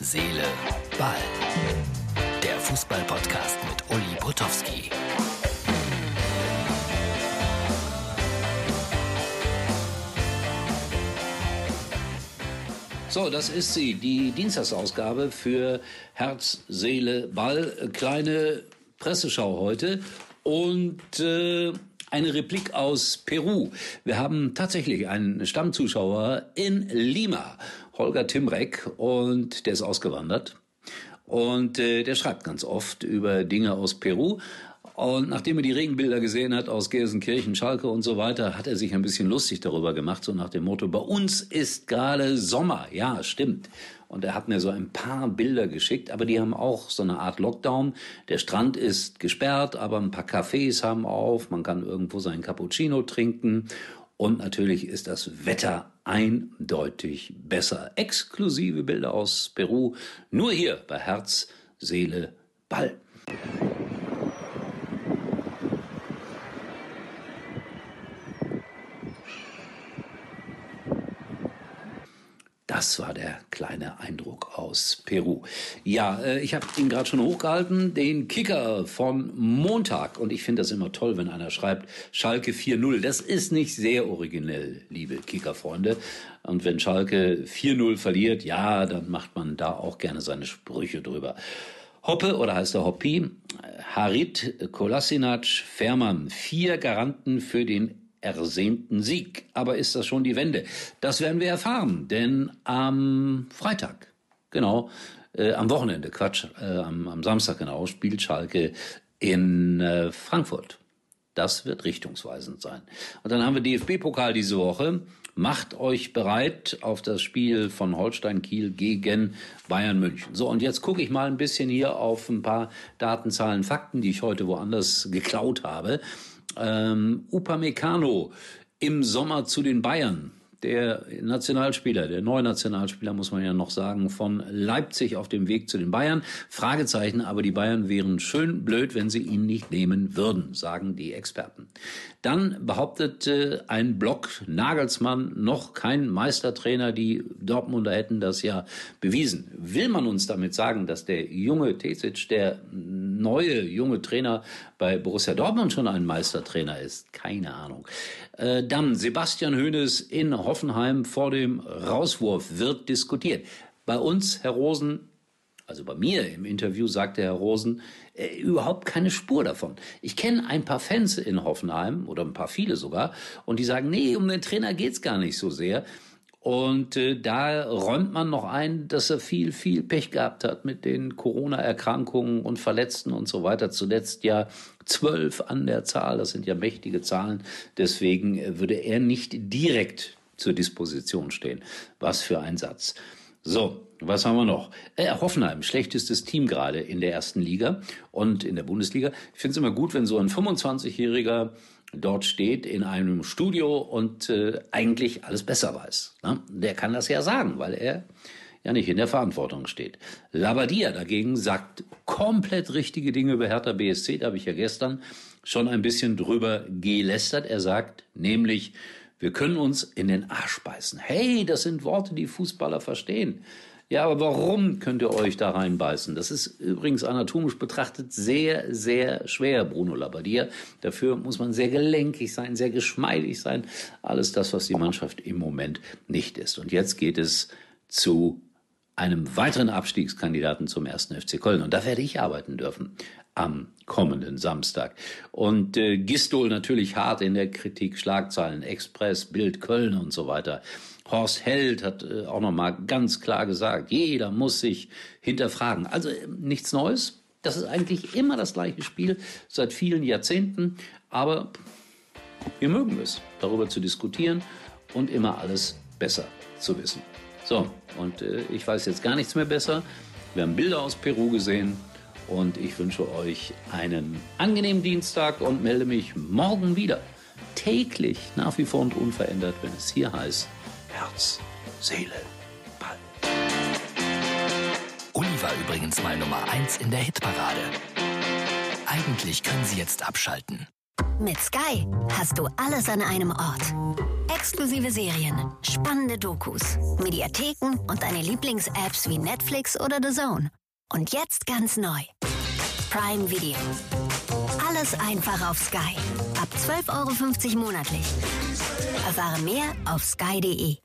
Seele, Ball. Der Fußball-Podcast mit Uli Potowski. So, das ist sie, die Dienstagsausgabe für Herz, Seele, Ball. Kleine Presseschau heute und äh, eine Replik aus Peru. Wir haben tatsächlich einen Stammzuschauer in Lima, Holger Timrek, und der ist ausgewandert. Und äh, der schreibt ganz oft über Dinge aus Peru. Und nachdem er die Regenbilder gesehen hat aus Gelsenkirchen, Schalke und so weiter, hat er sich ein bisschen lustig darüber gemacht, so nach dem Motto, bei uns ist gerade Sommer. Ja, stimmt. Und er hat mir so ein paar Bilder geschickt, aber die haben auch so eine Art Lockdown. Der Strand ist gesperrt, aber ein paar Cafés haben auf, man kann irgendwo seinen Cappuccino trinken. Und natürlich ist das Wetter eindeutig besser. Exklusive Bilder aus Peru, nur hier bei Herz, Seele, Ball. Das war der kleine Eindruck aus Peru. Ja, äh, ich habe ihn gerade schon hochgehalten, den Kicker von Montag. Und ich finde das immer toll, wenn einer schreibt Schalke 4-0. Das ist nicht sehr originell, liebe Kickerfreunde. Und wenn Schalke 4-0 verliert, ja, dann macht man da auch gerne seine Sprüche drüber. Hoppe oder heißt er Hoppi, Harit, Kolasinac, Fährmann, vier Garanten für den ersehnten Sieg. Aber ist das schon die Wende? Das werden wir erfahren, denn am Freitag, genau, äh, am Wochenende, Quatsch, äh, am, am, Samstag genau, spielt Schalke in äh, Frankfurt. Das wird richtungsweisend sein. Und dann haben wir DFB-Pokal diese Woche. Macht euch bereit auf das Spiel von Holstein Kiel gegen Bayern München. So, und jetzt gucke ich mal ein bisschen hier auf ein paar Datenzahlen, Fakten, die ich heute woanders geklaut habe ähm, Upamecano im Sommer zu den Bayern der Nationalspieler, der neue Nationalspieler, muss man ja noch sagen, von Leipzig auf dem Weg zu den Bayern. Fragezeichen, aber die Bayern wären schön blöd, wenn sie ihn nicht nehmen würden, sagen die Experten. Dann behauptete ein Block Nagelsmann noch kein Meistertrainer, die Dortmunder hätten das ja bewiesen. Will man uns damit sagen, dass der junge Tesic, der neue junge Trainer bei Borussia Dortmund schon ein Meistertrainer ist? Keine Ahnung. Äh, dann Sebastian Hoeneß in Hoffenheim vor dem Rauswurf wird diskutiert. Bei uns, Herr Rosen, also bei mir im Interview sagte Herr Rosen, äh, überhaupt keine Spur davon. Ich kenne ein paar Fans in Hoffenheim oder ein paar viele sogar und die sagen, nee, um den Trainer geht's gar nicht so sehr. Und äh, da räumt man noch ein, dass er viel, viel Pech gehabt hat mit den Corona-Erkrankungen und Verletzten und so weiter. Zuletzt ja zwölf an der Zahl, das sind ja mächtige Zahlen. Deswegen äh, würde er nicht direkt zur Disposition stehen. Was für ein Satz. So, was haben wir noch? Äh, Hoffenheim, schlechtestes Team gerade in der ersten Liga und in der Bundesliga. Ich finde es immer gut, wenn so ein 25-jähriger dort steht in einem Studio und äh, eigentlich alles besser weiß. Ne? Der kann das ja sagen, weil er ja nicht in der Verantwortung steht. Labadia dagegen sagt komplett richtige Dinge über Hertha BSC. Da habe ich ja gestern schon ein bisschen drüber gelästert. Er sagt nämlich, wir können uns in den Arsch beißen. Hey, das sind Worte, die Fußballer verstehen. Ja, aber warum könnt ihr euch da reinbeißen? Das ist übrigens anatomisch betrachtet sehr, sehr schwer, Bruno Labbadia. Dafür muss man sehr gelenkig sein, sehr geschmeidig sein. Alles das, was die Mannschaft im Moment nicht ist. Und jetzt geht es zu einem weiteren Abstiegskandidaten zum ersten FC Köln. Und da werde ich arbeiten dürfen am kommenden Samstag. Und äh, Gistol natürlich hart in der Kritik, Schlagzeilen, Express, Bild Köln und so weiter. Horst Held hat äh, auch nochmal ganz klar gesagt, jeder muss sich hinterfragen. Also äh, nichts Neues. Das ist eigentlich immer das gleiche Spiel seit vielen Jahrzehnten. Aber wir mögen es, darüber zu diskutieren und immer alles besser zu wissen. So, und äh, ich weiß jetzt gar nichts mehr besser. Wir haben Bilder aus Peru gesehen und ich wünsche euch einen angenehmen Dienstag und melde mich morgen wieder. Täglich, nach wie vor und unverändert, wenn es hier heißt Herz, Seele, Ball. Uli war übrigens mal Nummer 1 in der Hitparade. Eigentlich können Sie jetzt abschalten. Mit Sky hast du alles an einem Ort. Exklusive Serien, spannende Dokus, Mediatheken und deine Lieblings-Apps wie Netflix oder The Zone. Und jetzt ganz neu. Prime Video. Alles einfach auf Sky. Ab 12,50 Euro monatlich. Erfahre mehr auf sky.de.